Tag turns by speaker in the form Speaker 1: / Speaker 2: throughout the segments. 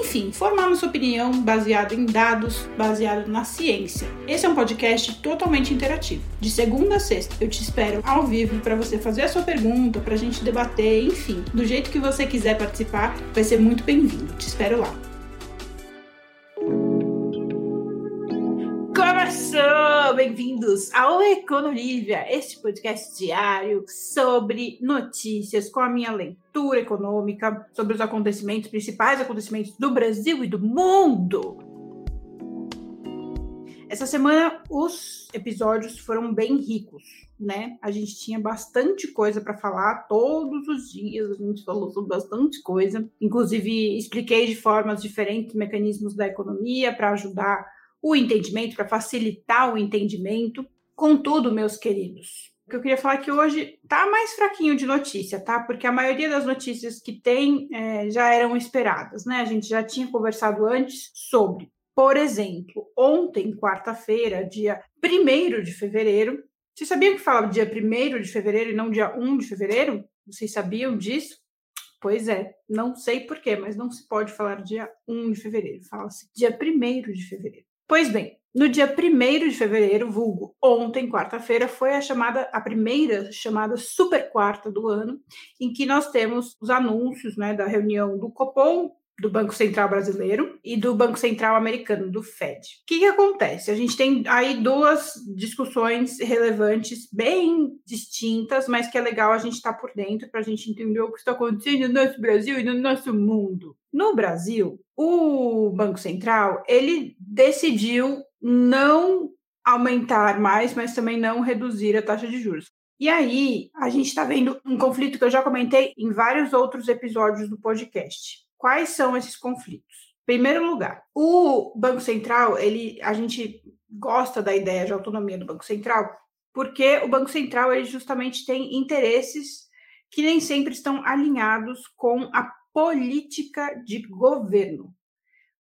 Speaker 1: enfim, formar nossa opinião baseado em dados, baseado na ciência. Esse é um podcast totalmente interativo. De segunda a sexta, eu te espero ao vivo para você fazer a sua pergunta, para a gente debater, enfim, do jeito que você quiser participar, vai ser muito bem-vindo. Te espero lá. Bem-vindos ao Econolívia, este podcast diário sobre notícias com a minha leitura econômica, sobre os acontecimentos, principais acontecimentos do Brasil e do mundo. Essa semana os episódios foram bem ricos, né? A gente tinha bastante coisa para falar todos os dias, a gente falou sobre bastante coisa. Inclusive, expliquei de formas diferentes mecanismos da economia para ajudar o entendimento, para facilitar o entendimento. Contudo, meus queridos, o que eu queria falar é que hoje tá mais fraquinho de notícia, tá? Porque a maioria das notícias que tem é, já eram esperadas, né? A gente já tinha conversado antes sobre. Por exemplo, ontem, quarta-feira, dia 1 de fevereiro, vocês sabiam que falava dia 1 de fevereiro e não dia 1 de fevereiro? Vocês sabiam disso? Pois é, não sei porquê, mas não se pode falar dia 1 de fevereiro, fala-se dia 1 de fevereiro. Pois bem, no dia 1 de fevereiro, vulgo ontem, quarta-feira, foi a chamada, a primeira chamada super quarta do ano, em que nós temos os anúncios né, da reunião do Copom, do Banco Central Brasileiro e do Banco Central Americano, do Fed. O que, que acontece? A gente tem aí duas discussões relevantes, bem distintas, mas que é legal a gente estar tá por dentro para a gente entender o que está acontecendo no nosso Brasil e no nosso mundo. No Brasil, o Banco Central ele decidiu não aumentar mais, mas também não reduzir a taxa de juros. E aí, a gente está vendo um conflito que eu já comentei em vários outros episódios do podcast. Quais são esses conflitos? Primeiro lugar, o Banco Central, ele, a gente gosta da ideia de autonomia do Banco Central, porque o Banco Central ele justamente tem interesses que nem sempre estão alinhados com a política de governo.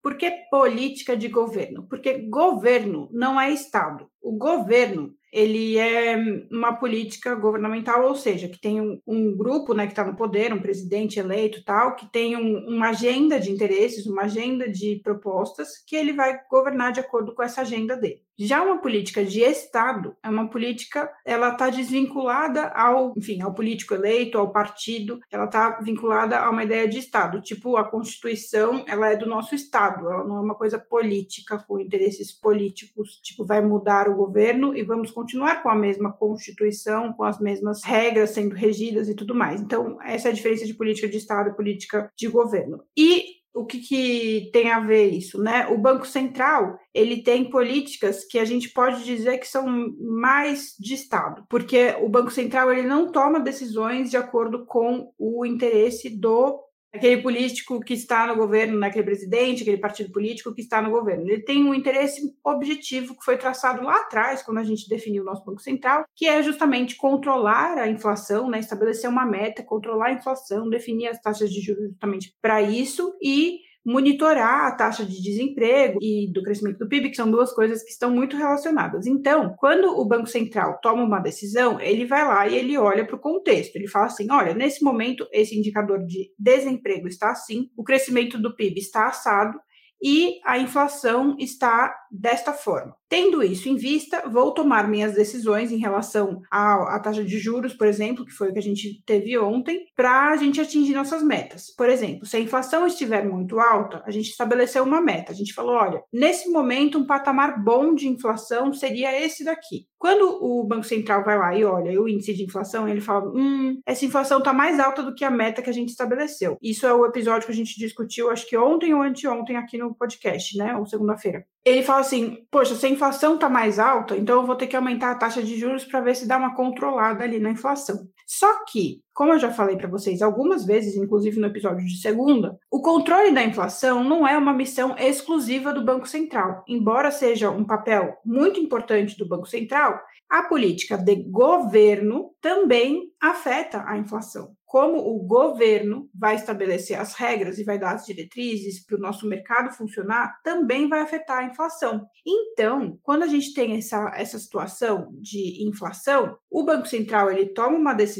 Speaker 1: Por que política de governo? Porque governo não é Estado. O governo ele é uma política governamental, ou seja, que tem um, um grupo né, que está no poder, um presidente eleito tal, que tem um, uma agenda de interesses, uma agenda de propostas, que ele vai governar de acordo com essa agenda dele. Já uma política de Estado é uma política, ela está desvinculada ao, enfim, ao político eleito, ao partido, ela está vinculada a uma ideia de Estado. Tipo, a Constituição, ela é do nosso Estado, ela não é uma coisa política, com interesses políticos, tipo, vai mudar o governo e vamos continuar com a mesma Constituição, com as mesmas regras sendo regidas e tudo mais. Então, essa é a diferença de política de Estado e política de governo. E o que, que, tem a ver isso, né? O Banco Central ele tem políticas que a gente pode dizer que são mais de Estado, porque o Banco Central ele não toma decisões de acordo com o interesse do aquele político que está no governo, naquele né, presidente, aquele partido político que está no governo. Ele tem um interesse objetivo que foi traçado lá atrás, quando a gente definiu o nosso Banco Central, que é justamente controlar a inflação, né, estabelecer uma meta, controlar a inflação, definir as taxas de juros justamente para isso e monitorar a taxa de desemprego e do crescimento do PIB, que são duas coisas que estão muito relacionadas. Então, quando o Banco Central toma uma decisão, ele vai lá e ele olha para o contexto. Ele fala assim: olha, nesse momento, esse indicador de desemprego está assim, o crescimento do PIB está assado, e a inflação está desta forma. Tendo isso em vista, vou tomar minhas decisões em relação à, à taxa de juros, por exemplo, que foi o que a gente teve ontem, para a gente atingir nossas metas. Por exemplo, se a inflação estiver muito alta, a gente estabeleceu uma meta. A gente falou: olha, nesse momento, um patamar bom de inflação seria esse daqui. Quando o Banco Central vai lá e olha o índice de inflação, ele fala: hum, essa inflação está mais alta do que a meta que a gente estabeleceu. Isso é o episódio que a gente discutiu, acho que ontem ou anteontem aqui no podcast, né? Ou segunda-feira. Ele fala assim: poxa, se a inflação está mais alta, então eu vou ter que aumentar a taxa de juros para ver se dá uma controlada ali na inflação. Só que como eu já falei para vocês algumas vezes, inclusive no episódio de segunda, o controle da inflação não é uma missão exclusiva do Banco Central. Embora seja um papel muito importante do Banco Central, a política de governo também afeta a inflação como o governo vai estabelecer as regras e vai dar as diretrizes para o nosso mercado funcionar, também vai afetar a inflação. Então, quando a gente tem essa, essa situação de inflação, o Banco Central ele toma uma decisão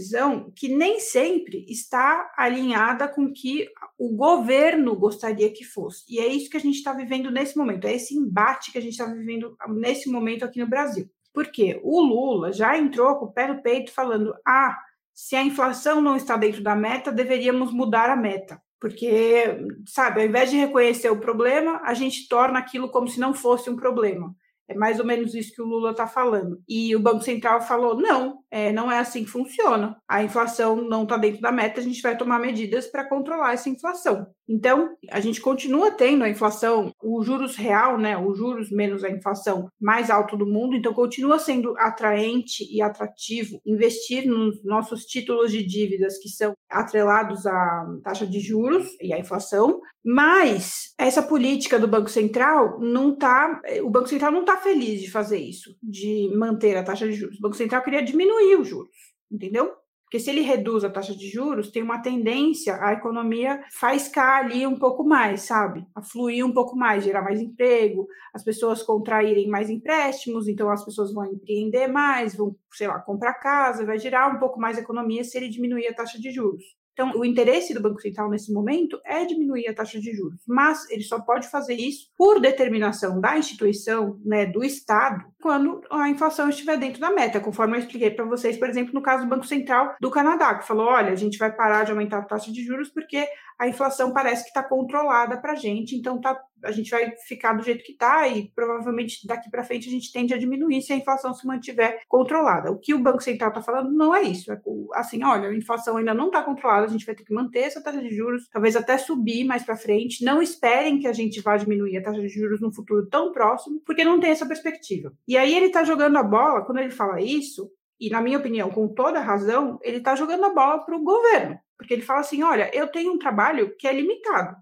Speaker 1: que nem sempre está alinhada com o que o governo gostaria que fosse. E é isso que a gente está vivendo nesse momento, é esse embate que a gente está vivendo nesse momento aqui no Brasil. Porque o Lula já entrou com o pé no peito falando: ah, se a inflação não está dentro da meta, deveríamos mudar a meta. Porque, sabe, ao invés de reconhecer o problema, a gente torna aquilo como se não fosse um problema. É mais ou menos isso que o Lula está falando. E o Banco Central falou: não, é, não é assim que funciona. A inflação não está dentro da meta, a gente vai tomar medidas para controlar essa inflação. Então, a gente continua tendo a inflação, o juros real, né, os juros menos a inflação mais alto do mundo, então continua sendo atraente e atrativo investir nos nossos títulos de dívidas que são atrelados à taxa de juros e à inflação, mas essa política do Banco Central não tá, o Banco Central não está feliz de fazer isso, de manter a taxa de juros. O Banco Central queria diminuir os juros, entendeu? Porque se ele reduz a taxa de juros, tem uma tendência a economia faiscar ali um pouco mais, sabe? A fluir um pouco mais, gerar mais emprego, as pessoas contraírem mais empréstimos, então as pessoas vão empreender mais, vão, sei lá, comprar casa, vai gerar um pouco mais economia se ele diminuir a taxa de juros. Então, o interesse do Banco Central nesse momento é diminuir a taxa de juros, mas ele só pode fazer isso por determinação da instituição, né, do Estado, quando a inflação estiver dentro da meta, conforme eu expliquei para vocês, por exemplo, no caso do Banco Central do Canadá, que falou: olha, a gente vai parar de aumentar a taxa de juros porque a inflação parece que está controlada para a gente, então tá, a gente vai ficar do jeito que está e provavelmente daqui para frente a gente tende a diminuir se a inflação se mantiver controlada. O que o Banco Central está falando não é isso. É assim, olha, a inflação ainda não está controlada, a gente vai ter que manter essa taxa de juros, talvez até subir mais para frente. Não esperem que a gente vá diminuir a taxa de juros no futuro tão próximo, porque não tem essa perspectiva. E aí ele está jogando a bola, quando ele fala isso, e na minha opinião, com toda razão, ele está jogando a bola para o governo. Porque ele fala assim: olha, eu tenho um trabalho que é limitado.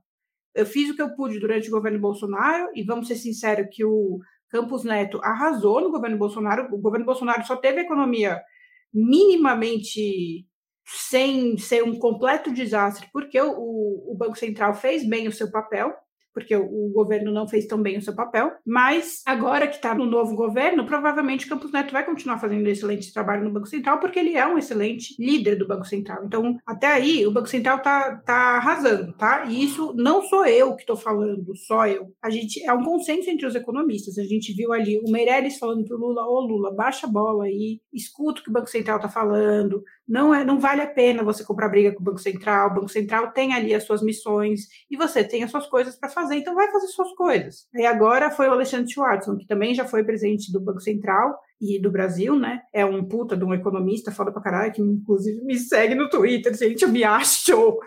Speaker 1: Eu fiz o que eu pude durante o governo Bolsonaro, e vamos ser sinceros que o Campos Neto arrasou no governo Bolsonaro. O governo Bolsonaro só teve economia minimamente sem ser um completo desastre, porque o, o Banco Central fez bem o seu papel, porque o, governo não fez tão bem o seu papel. Mas agora que está no novo governo, provavelmente Campos Neto vai continuar fazendo um excelente trabalho no Banco Central, porque ele é um excelente líder do Banco Central. Então, até aí, o Banco Central está tá arrasando, tá? E isso não sou eu que estou falando, só eu. A gente é um consenso entre os economistas. A gente viu ali o Meirelles falando para o Lula: ô Lula, baixa a bola aí, escuta o que o Banco Central está falando, não, é, não vale a pena você comprar briga com o Banco Central. O Banco Central tem ali as suas missões e você tem as suas coisas para fazer, então vai fazer suas coisas. E agora foi o Alexandre Schwartzman, que também já foi presidente do Banco Central e do Brasil, né? É um puta de um economista, foda pra caralho, que inclusive me segue no Twitter, gente, eu me acho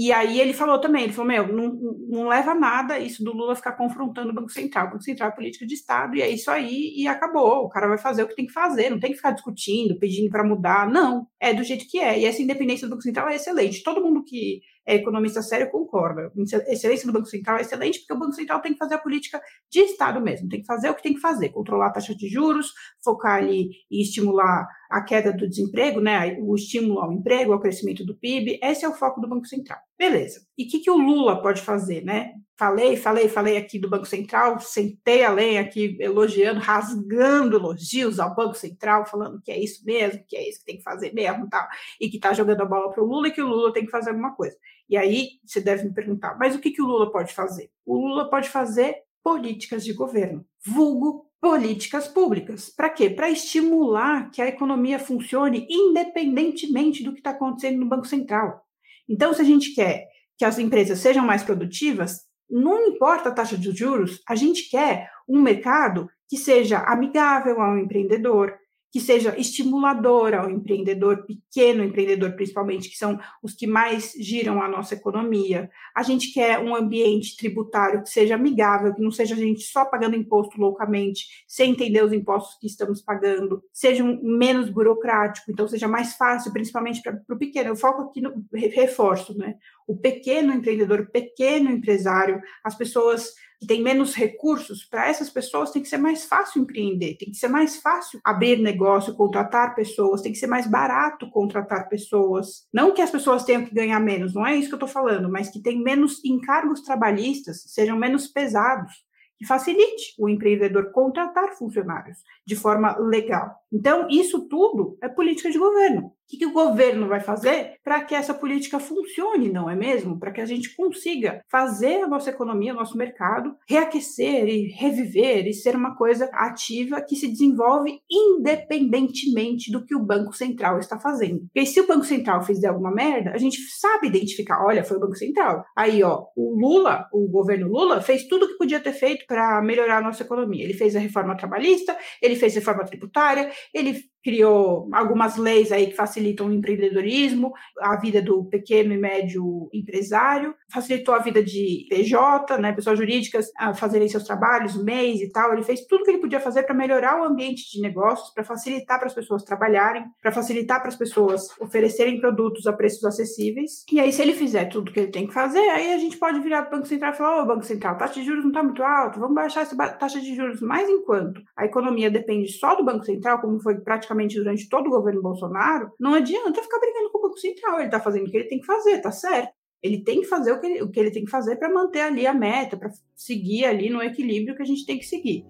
Speaker 1: e aí ele falou também, ele falou, meu, não, não leva nada isso do Lula ficar confrontando o Banco Central. O Banco Central é política de Estado e é isso aí e acabou. O cara vai fazer o que tem que fazer, não tem que ficar discutindo, pedindo para mudar. Não, é do jeito que é. E essa independência do Banco Central é excelente. Todo mundo que é economista sério concorda. A excelência do Banco Central é excelente porque o Banco Central tem que fazer a política de Estado mesmo, tem que fazer o que tem que fazer, controlar a taxa de juros, focar ali e estimular a queda do desemprego, né, o estímulo ao emprego, ao crescimento do PIB, esse é o foco do Banco Central. Beleza. E o que, que o Lula pode fazer, né? Falei, falei, falei aqui do Banco Central, sentei a lenha aqui elogiando, rasgando elogios ao Banco Central, falando que é isso mesmo, que é isso que tem que fazer mesmo, tal, e que está jogando a bola para o Lula e que o Lula tem que fazer alguma coisa. E aí você deve me perguntar, mas o que, que o Lula pode fazer? O Lula pode fazer políticas de governo, vulgo políticas públicas. Para quê? Para estimular que a economia funcione independentemente do que está acontecendo no Banco Central. Então, se a gente quer que as empresas sejam mais produtivas, não importa a taxa de juros, a gente quer um mercado que seja amigável ao empreendedor, que seja estimuladora ao empreendedor, pequeno empreendedor principalmente, que são os que mais giram a nossa economia. A gente quer um ambiente tributário que seja amigável, que não seja a gente só pagando imposto loucamente, sem entender os impostos que estamos pagando, seja um, menos burocrático, então seja mais fácil, principalmente para o pequeno. Eu foco aqui no reforço, né? O pequeno empreendedor, o pequeno empresário, as pessoas que têm menos recursos, para essas pessoas tem que ser mais fácil empreender, tem que ser mais fácil abrir negócio, contratar pessoas, tem que ser mais barato contratar pessoas. Não que as pessoas tenham que ganhar menos, não é isso que eu estou falando, mas que tem menos encargos trabalhistas, sejam menos pesados que facilite o empreendedor contratar funcionários de forma legal. Então, isso tudo é política de governo. O que, que o governo vai fazer para que essa política funcione, não é mesmo? Para que a gente consiga fazer a nossa economia, o nosso mercado, reaquecer e reviver e ser uma coisa ativa que se desenvolve independentemente do que o Banco Central está fazendo. Porque se o Banco Central fizer alguma merda, a gente sabe identificar, olha, foi o Banco Central. Aí, ó, o Lula, o governo Lula, fez tudo o que podia ter feito para melhorar a nossa economia. Ele fez a reforma trabalhista, ele fez reforma tributária, ele criou algumas leis aí que facilitam o empreendedorismo, a vida do pequeno e médio empresário, facilitou a vida de PJ, né, pessoas jurídicas a fazerem seus trabalhos, mês e tal. Ele fez tudo que ele podia fazer para melhorar o ambiente de negócios, para facilitar para as pessoas trabalharem, para facilitar para as pessoas oferecerem produtos a preços acessíveis. E aí, se ele fizer tudo que ele tem que fazer, aí a gente pode virar para o Banco Central e falar: Ô, Banco Central, a taxa de juros não está muito alta, vamos baixar essa taxa de juros. Mas enquanto a economia depende só do Banco Central, como foi praticamente praticamente durante todo o governo Bolsonaro, não adianta ficar brigando com o Banco Central. Ele está fazendo o que ele tem que fazer, tá certo. Ele tem que fazer o que ele, o que ele tem que fazer para manter ali a meta, para seguir ali no equilíbrio que a gente tem que seguir.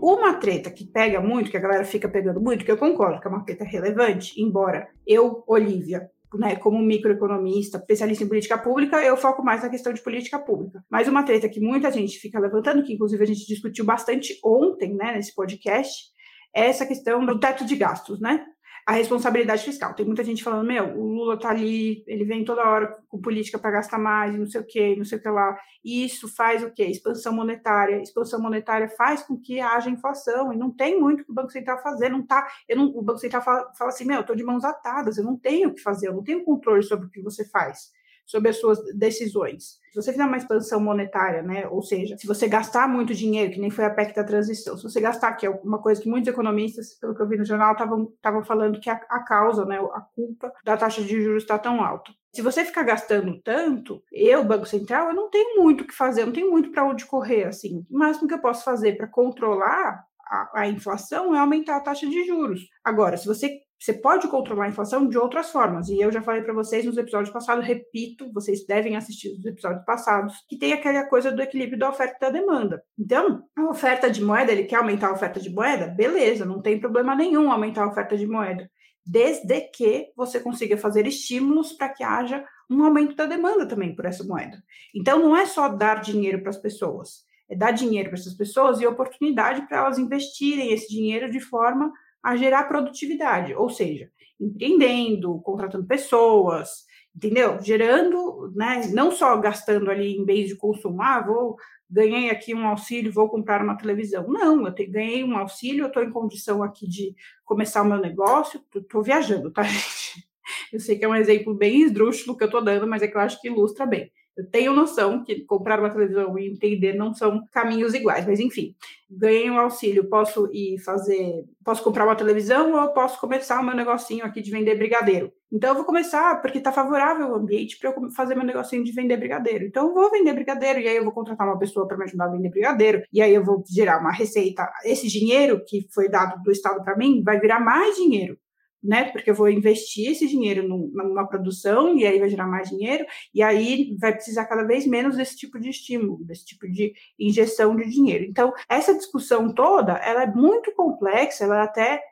Speaker 1: Uma treta que pega muito, que a galera fica pegando muito, que eu concordo que é uma treta relevante, embora eu, Olivia, né, como microeconomista, especialista em política pública, eu foco mais na questão de política pública. Mas uma treta que muita gente fica levantando, que inclusive a gente discutiu bastante ontem, né, nesse podcast, essa questão do teto de gastos, né? A responsabilidade fiscal. Tem muita gente falando, meu, o Lula tá ali, ele vem toda hora com política para gastar mais, não sei o quê, não sei o que lá. E isso faz o quê? Expansão monetária. Expansão monetária faz com que haja inflação, e não tem muito que o Banco Central fazer, não tá. Eu não, o Banco Central fala, fala assim, meu, eu tô de mãos atadas, eu não tenho o que fazer, eu não tenho controle sobre o que você faz sobre as suas decisões. Se você fizer uma expansão monetária, né, ou seja, se você gastar muito dinheiro, que nem foi a PEC da transição, se você gastar, que é uma coisa que muitos economistas, pelo que eu vi no jornal, estavam falando que a, a, causa, né, a culpa da taxa de juros está tão alta. Se você ficar gastando tanto, eu, Banco Central, eu não tenho muito o que fazer, eu não tenho muito para onde correr, assim. O máximo que eu posso fazer para controlar a, a, inflação é aumentar a taxa de juros. Agora, se você você pode controlar a inflação de outras formas. E eu já falei para vocês nos episódios passados, repito, vocês devem assistir os episódios passados, que tem aquela coisa do equilíbrio da oferta e da demanda. Então, a oferta de moeda, ele quer aumentar a oferta de moeda? Beleza, não tem problema nenhum aumentar a oferta de moeda, desde que você consiga fazer estímulos para que haja um aumento da demanda também por essa moeda. Então, não é só dar dinheiro para as pessoas, é dar dinheiro para essas pessoas e oportunidade para elas investirem esse dinheiro de forma a gerar produtividade, ou seja, empreendendo, contratando pessoas, entendeu? Gerando, né, não só gastando ali em bens de consumo, ah, vou, ganhei aqui um auxílio, vou comprar uma televisão. Não, eu te, ganhei um auxílio, eu estou em condição aqui de começar o meu negócio, estou viajando, tá, gente? Eu sei que é um exemplo bem esdrúxulo que eu estou dando, mas é que eu acho que ilustra bem. Eu tenho noção que comprar uma televisão e entender não são caminhos iguais, mas enfim, ganhei um auxílio, posso ir fazer, posso comprar uma televisão ou posso começar o meu negocinho aqui de vender brigadeiro. Então eu vou começar porque está favorável o ambiente para eu fazer meu negocinho de vender brigadeiro. Então eu vou vender brigadeiro e aí eu vou contratar uma pessoa para me ajudar a vender brigadeiro e aí eu vou gerar uma receita. Esse dinheiro que foi dado do Estado para mim vai virar mais dinheiro né? Porque eu vou investir esse dinheiro numa produção e aí vai gerar mais dinheiro, e aí vai precisar cada vez menos desse tipo de estímulo, desse tipo de injeção de dinheiro. Então, essa discussão toda, ela é muito complexa, ela é até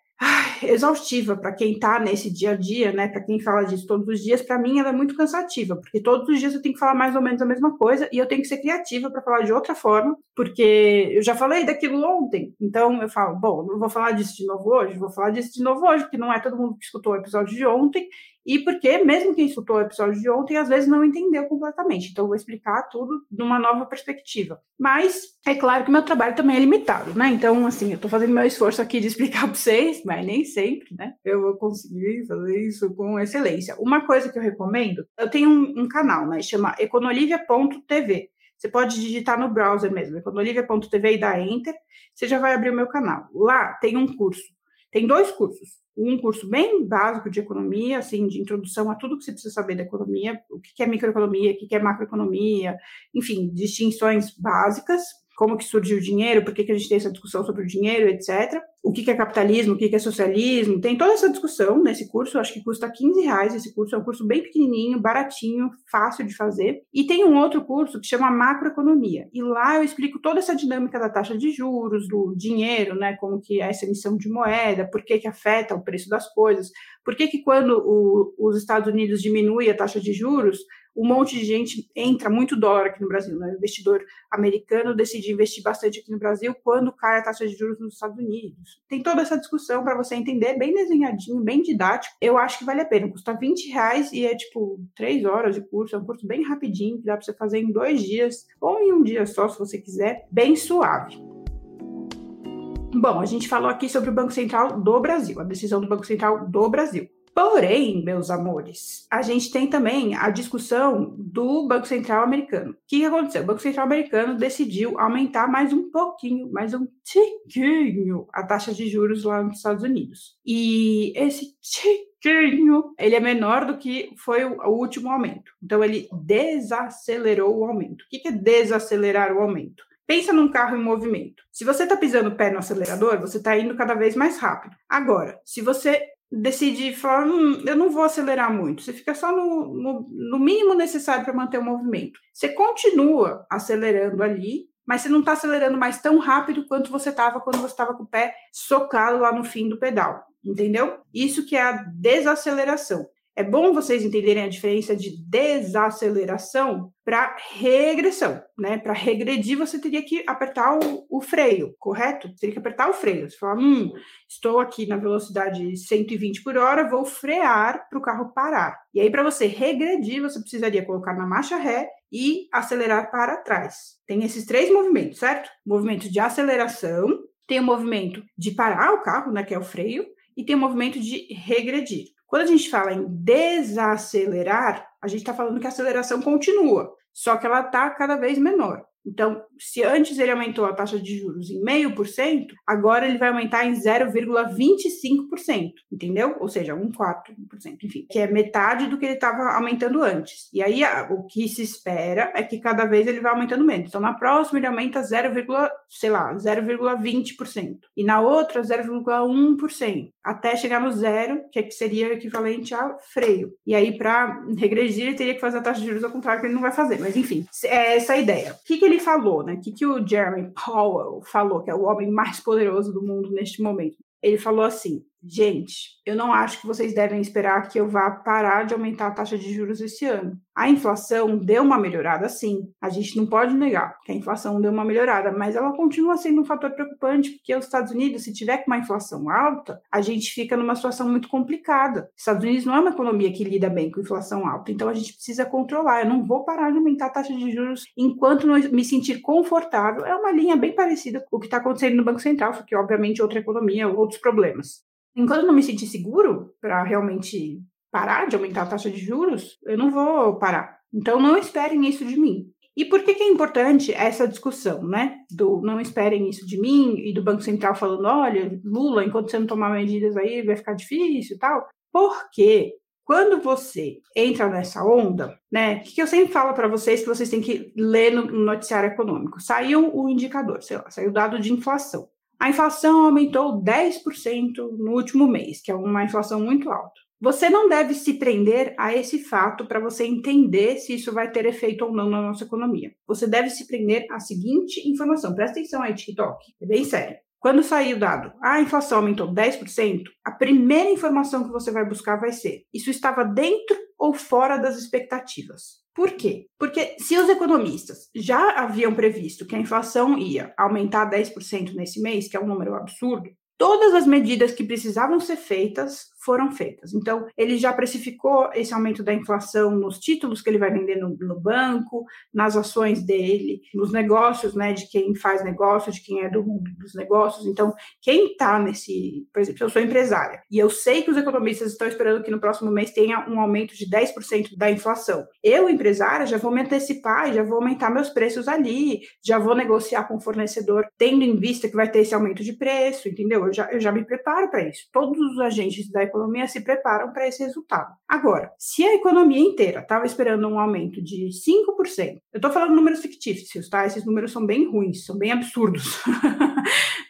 Speaker 1: exaustiva para quem está nesse dia a dia, né? Para quem fala disso todos os dias, para mim ela é muito cansativa, porque todos os dias eu tenho que falar mais ou menos a mesma coisa e eu tenho que ser criativa para falar de outra forma, porque eu já falei daquilo ontem, então eu falo, bom, não vou falar disso de novo hoje, vou falar disso de novo hoje, porque não é todo mundo que escutou o episódio de ontem e porque, mesmo quem escutou o episódio de ontem, às vezes não entendeu completamente. Então, eu vou explicar tudo numa nova perspectiva. Mas, é claro que meu trabalho também é limitado, né? Então, assim, eu tô fazendo meu esforço aqui de explicar para vocês, mas nem sempre, né? Eu vou conseguir fazer isso com excelência. Uma coisa que eu recomendo, eu tenho um, um canal, né? Chama econolivia.tv. Você pode digitar no browser mesmo, econolivia.tv e dar enter, você já vai abrir o meu canal. Lá tem um curso, tem dois cursos. Um curso bem básico de economia, assim, de introdução a tudo que você precisa saber da economia, o que é microeconomia, o que é macroeconomia, enfim, distinções básicas como que surgiu o dinheiro, por que, que a gente tem essa discussão sobre o dinheiro, etc. O que, que é capitalismo, o que, que é socialismo, tem toda essa discussão nesse curso, acho que custa 15 reais esse curso, é um curso bem pequenininho, baratinho, fácil de fazer. E tem um outro curso que chama macroeconomia, e lá eu explico toda essa dinâmica da taxa de juros, do dinheiro, né, como que é essa emissão de moeda, por que que afeta o preço das coisas, por que que quando o, os Estados Unidos diminui a taxa de juros, um monte de gente entra muito dólar aqui no Brasil, né? O investidor americano decide investir bastante aqui no Brasil quando cai a taxa de juros nos Estados Unidos. Tem toda essa discussão para você entender, bem desenhadinho, bem didático. Eu acho que vale a pena. Custa 20 reais e é tipo três horas de curso. É um curso bem rapidinho, que dá para você fazer em dois dias ou em um dia só, se você quiser, bem suave. Bom, a gente falou aqui sobre o Banco Central do Brasil, a decisão do Banco Central do Brasil. Porém, meus amores, a gente tem também a discussão do Banco Central americano. O que aconteceu? O Banco Central americano decidiu aumentar mais um pouquinho, mais um tiquinho, a taxa de juros lá nos Estados Unidos. E esse tiquinho, ele é menor do que foi o último aumento. Então, ele desacelerou o aumento. O que é desacelerar o aumento? Pensa num carro em movimento. Se você está pisando o pé no acelerador, você está indo cada vez mais rápido. Agora, se você decide falar, hum, eu não vou acelerar muito, você fica só no, no, no mínimo necessário para manter o movimento. Você continua acelerando ali, mas você não está acelerando mais tão rápido quanto você estava quando você estava com o pé socado lá no fim do pedal, entendeu? Isso que é a desaceleração. É bom vocês entenderem a diferença de desaceleração para regressão, né? Para regredir, você teria que apertar o, o, freio, correto? Teria que apertar o freio. Você fala, hum, estou aqui na velocidade 120 por hora, vou frear para o carro parar. E aí, para você regredir, você precisaria colocar na marcha ré e acelerar para trás. Tem esses três movimentos, certo? Movimento de aceleração, tem o movimento de parar o carro, né? Que é o freio, e tem o movimento de regredir. Quando a gente fala em desacelerar, a gente está falando que a aceleração continua, só que ela está cada vez menor. Então, se antes ele aumentou a taxa de juros em 0,5%, agora ele vai aumentar em 0,25%, entendeu? Ou seja, um quarto, 1%, enfim, que é metade do que ele estava aumentando antes. E aí, o que se espera é que cada vez ele vai aumentando menos. Então, na próxima ele aumenta 0, sei lá, 0,20%. E na outra, 0,1%. Até chegar no zero, que, é que seria equivalente a freio. E aí, para regredir, ele teria que fazer a taxa de juros ao contrário, que ele não vai fazer. Mas, enfim, é essa a ideia. O que, que ele ele falou, né? O que, que o Jeremy Powell falou, que é o homem mais poderoso do mundo neste momento? Ele falou assim: gente, eu não acho que vocês devem esperar que eu vá parar de aumentar a taxa de juros esse ano. A inflação deu uma melhorada, sim. A gente não pode negar que a inflação deu uma melhorada, mas ela continua sendo um fator preocupante, porque os Estados Unidos, se tiver com uma inflação alta, a gente fica numa situação muito complicada. Os Estados Unidos não é uma economia que lida bem com inflação alta, então a gente precisa controlar. Eu não vou parar de aumentar a taxa de juros enquanto não me sentir confortável. É uma linha bem parecida com o que está acontecendo no Banco Central, porque obviamente outra economia, outros problemas. Enquanto eu não me sentir seguro para realmente parar de aumentar a taxa de juros, eu não vou parar. Então não esperem isso de mim. E por que, que é importante essa discussão, né? Do não esperem isso de mim e do Banco Central falando, olha, Lula, enquanto você não tomar medidas aí, vai ficar difícil e tal. Porque quando você entra nessa onda, né? Que eu sempre falo para vocês que vocês têm que ler no noticiário econômico. Saiu o indicador, sei lá, saiu o dado de inflação. A inflação aumentou 10% no último mês, que é uma inflação muito alta. Você não deve se prender a esse fato para você entender se isso vai ter efeito ou não na nossa economia. Você deve se prender à seguinte informação. Presta atenção aí, TikTok. É bem sério. Quando sair o dado, a inflação aumentou 10%, a primeira informação que você vai buscar vai ser: isso estava dentro ou fora das expectativas? Por quê? Porque se os economistas já haviam previsto que a inflação ia aumentar 10% nesse mês, que é um número absurdo, todas as medidas que precisavam ser feitas foram feitas. Então, ele já precificou esse aumento da inflação nos títulos que ele vai vender no, no banco, nas ações dele, nos negócios, né, de quem faz negócio, de quem é do mundo dos negócios. Então, quem está nesse, por exemplo, eu sou empresária e eu sei que os economistas estão esperando que no próximo mês tenha um aumento de 10% da inflação. Eu, empresária, já vou me antecipar já vou aumentar meus preços ali, já vou negociar com o fornecedor, tendo em vista que vai ter esse aumento de preço, entendeu? Eu já, eu já me preparo para isso. Todos os agentes da economia se preparam para esse resultado. Agora, se a economia inteira estava esperando um aumento de 5%, eu estou falando números fictícios, tá? Esses números são bem ruins, são bem absurdos.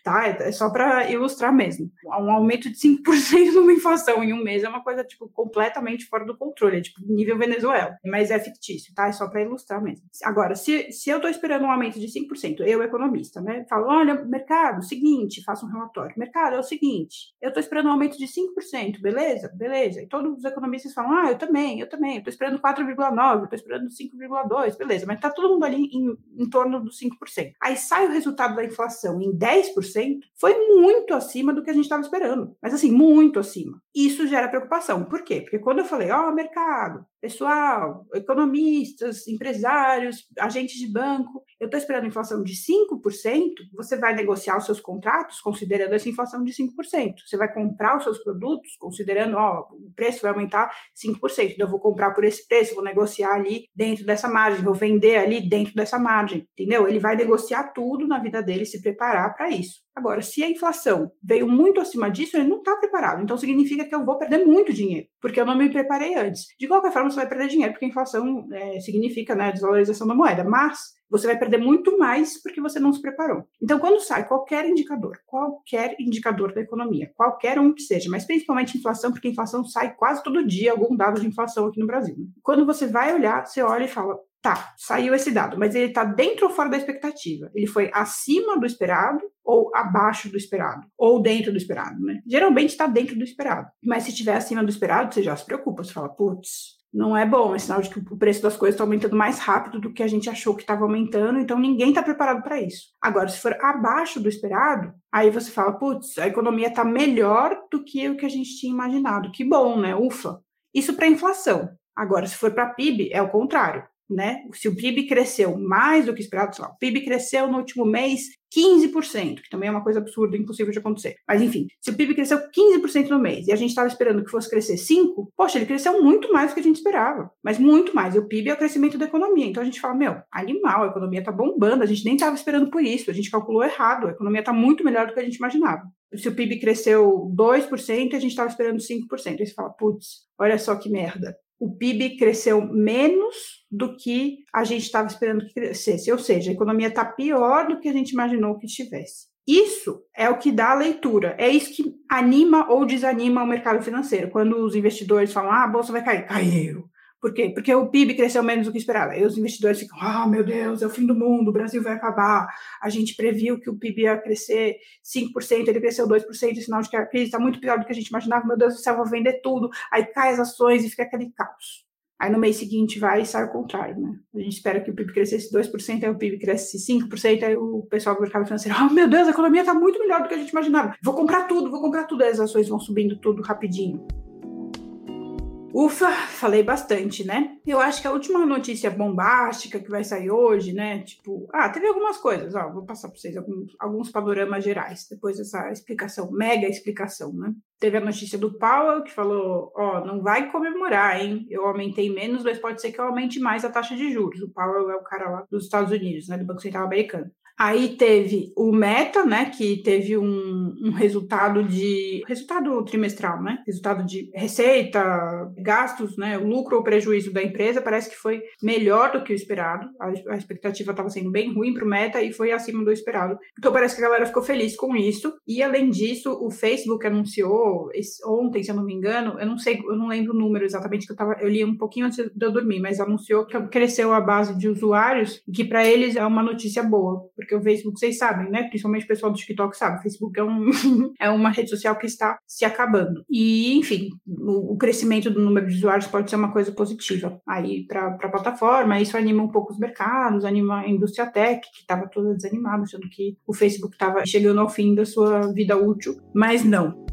Speaker 1: tá? É, é só para ilustrar mesmo. Um aumento de 5% numa inflação em um mês é uma coisa, tipo, completamente fora do controle, é tipo nível Venezuela. Mas é fictício, tá? É só para ilustrar mesmo. Agora, se, se eu estou esperando um aumento de 5%, eu, economista, né? Falo, olha, mercado, seguinte, faço um relatório. Mercado, é o seguinte, eu estou esperando um aumento de 5%, beleza? Beleza. E todos os economistas falam, ah, eu também, eu também, estou esperando 4,9%, eu estou esperando 5,2%, beleza. Mas tá todo mundo ali em, em torno dos 5%. Aí sai o resultado da inflação em 10%, foi muito acima do que a gente estava esperando. Mas assim, muito acima. Isso gera preocupação. Por quê? Porque quando eu falei, ó, oh, mercado, pessoal, economistas, empresários, agentes de banco, eu estou esperando inflação de 5%, você vai negociar os seus contratos considerando essa inflação de 5%. Você vai comprar os seus produtos considerando, ó, o preço vai aumentar 5%. Então, eu vou comprar por esse preço, vou negociar ali dentro dessa margem, vou vender ali dentro dessa margem, entendeu? Ele vai negociar tudo na vida dele, se preparar para isso. Agora, se a inflação veio muito acima disso, ele não está preparado. Então, significa que eu vou perder muito dinheiro, porque eu não me preparei antes. De qualquer forma, você vai perder dinheiro, porque a inflação é, significa né, a desvalorização da moeda. Mas você vai perder muito mais porque você não se preparou. Então, quando sai qualquer indicador, qualquer indicador da economia, qualquer um que seja, mas principalmente inflação, porque a inflação sai quase todo dia algum dado de inflação aqui no Brasil. Né? Quando você vai olhar, você olha e fala: tá, saiu esse dado, mas ele está dentro ou fora da expectativa? Ele foi acima do esperado ou abaixo do esperado? Ou dentro do esperado, né? Geralmente está dentro do esperado. Mas se estiver acima do esperado, você já se preocupa, você fala, putz, não é bom, é sinal de que o preço das coisas está aumentando mais rápido do que a gente achou que estava aumentando, então ninguém está preparado para isso. Agora, se for abaixo do esperado, aí você fala, putz, a economia está melhor do que o que a gente tinha imaginado. Que bom, né? Ufa. Isso para inflação. Agora, se for para PIB, é o contrário né? Se o PIB cresceu mais do que esperado, sei lá, o PIB cresceu no último mês 15%, que também é uma coisa absurda, impossível de acontecer. Mas enfim, se o PIB cresceu 15% no mês e a gente estava esperando que fosse crescer 5%, poxa, ele cresceu muito mais do que a gente esperava. Mas muito mais. E o PIB é o crescimento da economia. Então a gente fala, meu, animal, a economia está bombando, a gente nem estava esperando por isso, a gente calculou errado, a economia está muito melhor do que a gente imaginava. Se o PIB cresceu 2%, a gente estava esperando 5%. Aí você fala, putz, olha só que merda o PIB cresceu menos do que a gente estava esperando que crescesse, ou seja, a economia está pior do que a gente imaginou que estivesse. Isso é o que dá a leitura, é isso que anima ou desanima o mercado financeiro. Quando os investidores falam, ah, a bolsa vai cair, caiu. Por quê? Porque o PIB cresceu menos do que esperado. Aí os investidores ficam, ah, meu Deus, é o fim do mundo, o Brasil vai acabar. A gente previu que o PIB ia crescer 5%, ele cresceu 2%, sinal de que a crise está muito pior do que a gente imaginava. Meu Deus do céu, vou vender tudo. Aí cai as ações e fica aquele caos. Aí no mês seguinte vai e sai o contrário, né? A gente espera que o PIB crescesse 2%, aí o PIB cresce 5%, aí o pessoal do mercado financeiro, oh meu Deus, a economia está muito melhor do que a gente imaginava. Vou comprar tudo, vou comprar tudo. Aí as ações vão subindo tudo rapidinho. Ufa, falei bastante, né? Eu acho que a última notícia bombástica que vai sair hoje, né? Tipo, ah, teve algumas coisas, ó, vou passar para vocês alguns, alguns panoramas gerais, depois dessa explicação, mega explicação, né? Teve a notícia do Powell que falou, ó, não vai comemorar, hein? Eu aumentei menos, mas pode ser que eu aumente mais a taxa de juros. O Powell é o cara lá dos Estados Unidos, né? Do Banco Central Americano. Aí teve o Meta, né, que teve um, um, resultado de resultado trimestral, né, resultado de receita, gastos, né, lucro ou prejuízo da empresa parece que foi melhor do que o esperado. A, a expectativa estava sendo bem ruim para o Meta e foi acima do esperado. Então parece que a galera ficou feliz com isso. E além disso, o Facebook anunciou ontem, se eu não me engano, eu não sei, eu não lembro o número exatamente que eu tava, eu li um pouquinho antes de eu dormir, mas anunciou que cresceu a base de usuários e que para eles é uma notícia boa porque o Facebook, vocês sabem, né? Principalmente o pessoal do TikTok sabe, o Facebook é, um, é uma rede social que está se acabando. E, enfim, o, o crescimento do número de usuários pode ser uma coisa positiva aí para a plataforma, isso anima um pouco os mercados, anima a indústria tech, que estava toda desanimada, achando que o Facebook estava chegando ao fim da sua vida útil, mas não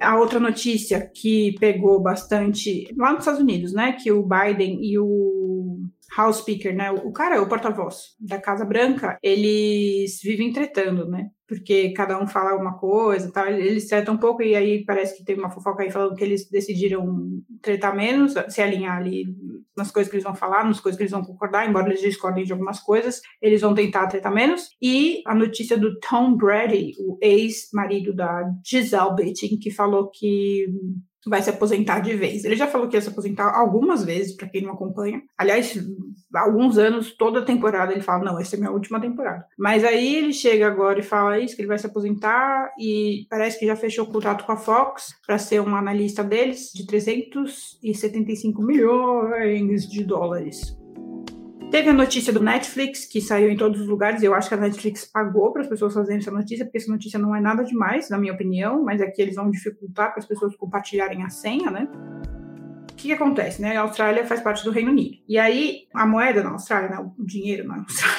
Speaker 1: A outra notícia que pegou bastante lá nos Estados Unidos, né? Que o Biden e o House Speaker, né? O cara é o porta-voz da Casa Branca, eles vivem tretando, né? Porque cada um fala uma coisa, tá? Eles tretam um pouco e aí parece que tem uma fofoca aí falando que eles decidiram tretar menos, se alinhar ali nas coisas que eles vão falar, nas coisas que eles vão concordar, embora eles discordem de algumas coisas, eles vão tentar tretar menos. E a notícia do Tom Brady, o ex-marido da Giselle Bündchen, que falou que vai se aposentar de vez. Ele já falou que ia se aposentar algumas vezes, para quem não acompanha. Aliás, há alguns anos, toda temporada, ele fala: não, essa é minha última temporada. Mas aí ele chega agora e fala isso, que ele vai se aposentar, e parece que já fechou o contrato com a Fox para ser um analista deles de 375 milhões de dólares. Teve a notícia do Netflix, que saiu em todos os lugares. Eu acho que a Netflix pagou para as pessoas fazerem essa notícia, porque essa notícia não é nada demais, na minha opinião, mas é que eles vão dificultar para as pessoas compartilharem a senha, né? O que, que, acontece, né? A Austrália faz parte do Reino Unido. E aí, a moeda na Austrália, né? o dinheiro na Austrália,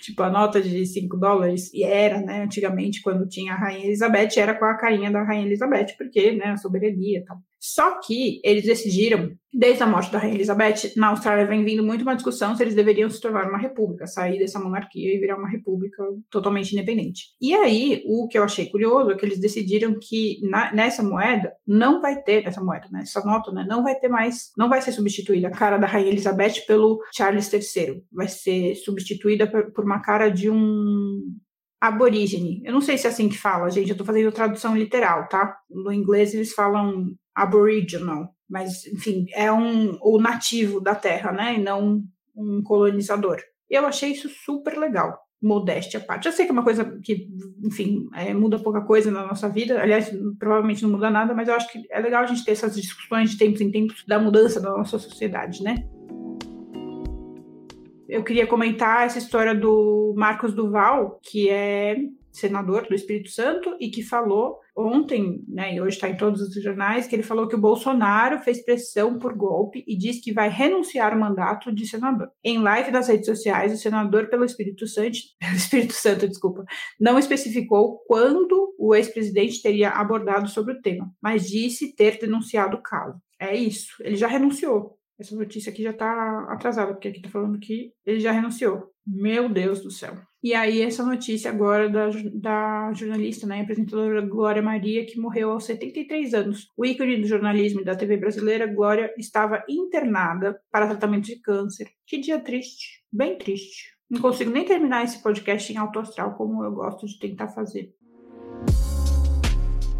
Speaker 1: tipo, a nota de 5 dólares, e era, né, antigamente, quando tinha a Rainha Elizabeth, era com a carinha da Rainha Elizabeth, porque, né, a soberania e tal. Só que eles decidiram, desde a morte da Rainha Elizabeth, na Austrália vem vindo muito uma discussão se eles deveriam se tornar uma república, sair dessa monarquia e virar uma república totalmente independente. E aí, o que eu achei curioso é que eles decidiram que na, nessa moeda não vai ter, nessa moeda, nessa né, nota, né, não vai ter mais, não vai ser substituída a cara da Rainha Elizabeth pelo Charles III. Vai ser substituída por, por uma cara de um aborígene. Eu não sei se é assim que fala, gente, eu tô fazendo tradução literal, tá? No inglês eles falam aboriginal, mas enfim, é um o nativo da terra, né, e não um colonizador. Eu achei isso super legal, modéstia à parte. Eu sei que é uma coisa que, enfim, é, muda pouca coisa na nossa vida, aliás, provavelmente não muda nada, mas eu acho que é legal a gente ter essas discussões de tempos em tempos da mudança da nossa sociedade, né? Eu queria comentar essa história do Marcos Duval, que é senador do Espírito Santo e que falou ontem, né, e hoje está em todos os jornais, que ele falou que o Bolsonaro fez pressão por golpe e diz que vai renunciar ao mandato de senador. Em live nas redes sociais, o senador pelo Espírito Santo, Espírito Santo, desculpa, não especificou quando o ex-presidente teria abordado sobre o tema, mas disse ter denunciado o caso. É isso, ele já renunciou. Essa notícia aqui já está atrasada, porque aqui está falando que ele já renunciou. Meu Deus do céu. E aí, essa notícia agora da, da jornalista, né, apresentadora Glória Maria, que morreu aos 73 anos. O ícone do jornalismo e da TV brasileira, Glória, estava internada para tratamento de câncer. Que dia triste, bem triste. Não consigo nem terminar esse podcast em alto astral como eu gosto de tentar fazer.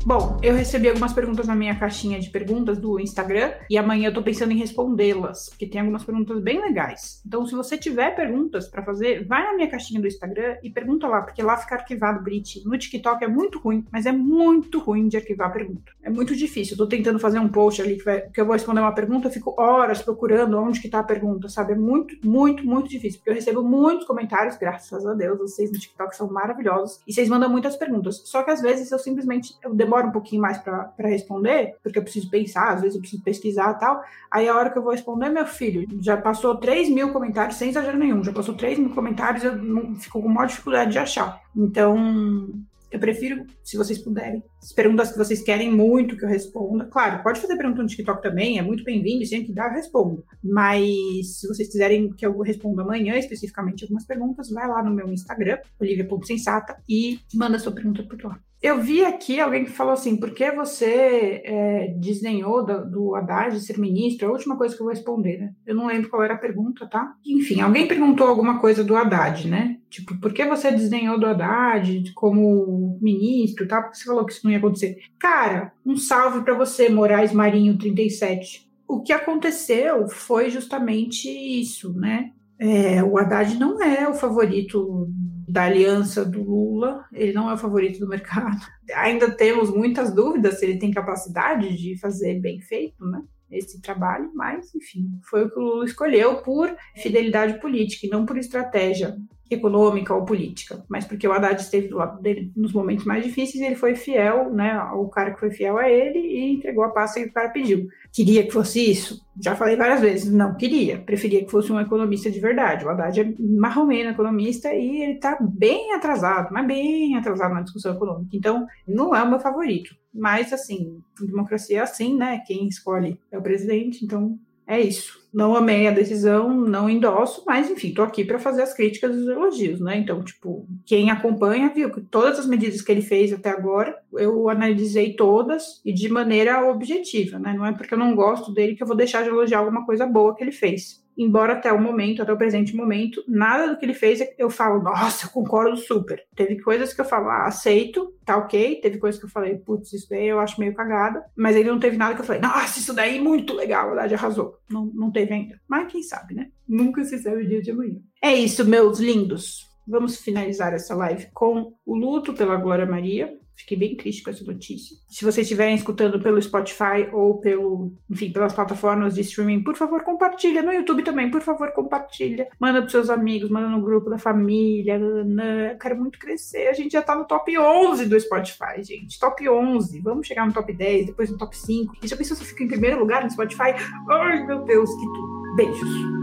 Speaker 1: Bom, eu recebi algumas perguntas na minha caixinha de perguntas do Instagram e amanhã eu tô pensando em respondê-las, porque tem algumas perguntas bem legais. Então, se você tiver perguntas para fazer, vai na minha caixinha do Instagram e pergunta lá, porque lá fica arquivado, Brit. No TikTok é muito ruim, mas é muito ruim de arquivar a pergunta. É muito difícil. Eu tô tentando fazer um post ali que, vai, que eu vou responder uma pergunta, eu fico horas procurando onde que tá a pergunta, sabe? É muito, muito, muito difícil, porque eu recebo muitos comentários, graças a Deus, vocês no TikTok são maravilhosos, e vocês mandam muitas perguntas. Só que às vezes eu simplesmente eu demora um pouquinho mais para responder, porque eu preciso pensar, às vezes eu preciso pesquisar e tal. Aí a hora que eu vou responder, meu filho, já passou 3 mil comentários, sem exagero nenhum, já passou 3 mil comentários, eu não, fico com maior dificuldade de achar. Então, eu prefiro, se vocês puderem, as perguntas que vocês querem muito que eu responda. Claro, pode fazer pergunta no TikTok também, é muito bem-vindo, sempre que dá, eu respondo. Mas se vocês quiserem que eu responda amanhã, especificamente algumas perguntas, vai lá no meu Instagram, olivia.sensata, e manda sua pergunta por lá. Eu vi aqui alguém que falou assim: por que você é, desdenhou do, do Haddad ser ministro? É a última coisa que eu vou responder, né? Eu não lembro qual era a pergunta, tá? Enfim, alguém perguntou alguma coisa do Haddad, né? Tipo, por que você desdenhou do Haddad como ministro, tá? Porque você falou que isso não ia acontecer. Cara, um salve para você, Moraes Marinho 37. O que aconteceu foi justamente isso, né? É, o Haddad não é o favorito da aliança do Lula, ele não é o favorito do mercado. Ainda temos muitas dúvidas se ele tem capacidade de fazer bem feito, né? Esse trabalho, mas enfim, foi o que o Lula escolheu por fidelidade política e não por estratégia. Econômica ou política, mas porque o Haddad esteve do lado dele nos momentos mais difíceis ele foi fiel, né, ao cara que foi fiel a ele e entregou a pasta que o cara pediu. Queria que fosse isso? Já falei várias vezes, não queria. Preferia que fosse um economista de verdade. O Haddad é marromeno economista e ele está bem atrasado, mas bem atrasado na discussão econômica. Então, não é o meu favorito. Mas, assim, democracia é assim, né? Quem escolhe é o presidente, então é isso. Não amei a decisão, não endosso, mas enfim, tô aqui para fazer as críticas e os elogios, né? Então, tipo, quem acompanha viu que todas as medidas que ele fez até agora, eu analisei todas e de maneira objetiva, né? Não é porque eu não gosto dele que eu vou deixar de elogiar alguma coisa boa que ele fez embora até o momento, até o presente momento, nada do que ele fez eu falo, nossa, eu concordo super. Teve coisas que eu falo, ah, aceito, tá ok. Teve coisas que eu falei, putz, isso daí eu acho meio cagada. Mas ele não teve nada que eu falei, nossa, isso daí é muito legal, a verdade arrasou. Não, não teve ainda. Mas quem sabe, né? Nunca se sabe o dia de amanhã. É isso, meus lindos. Vamos finalizar essa live com o luto pela Glória Maria. Fiquei bem triste com essa notícia. Se vocês estiverem escutando pelo Spotify ou pelo, enfim, pelas plataformas de streaming, por favor, compartilha. No YouTube também, por favor, compartilha. Manda pros seus amigos, manda no grupo da família. Eu quero muito crescer. A gente já tá no top 11 do Spotify, gente. Top 11. Vamos chegar no top 10, depois no top 5. E já pensou se eu fico em primeiro lugar no Spotify? Ai, meu Deus, que tudo. Beijos.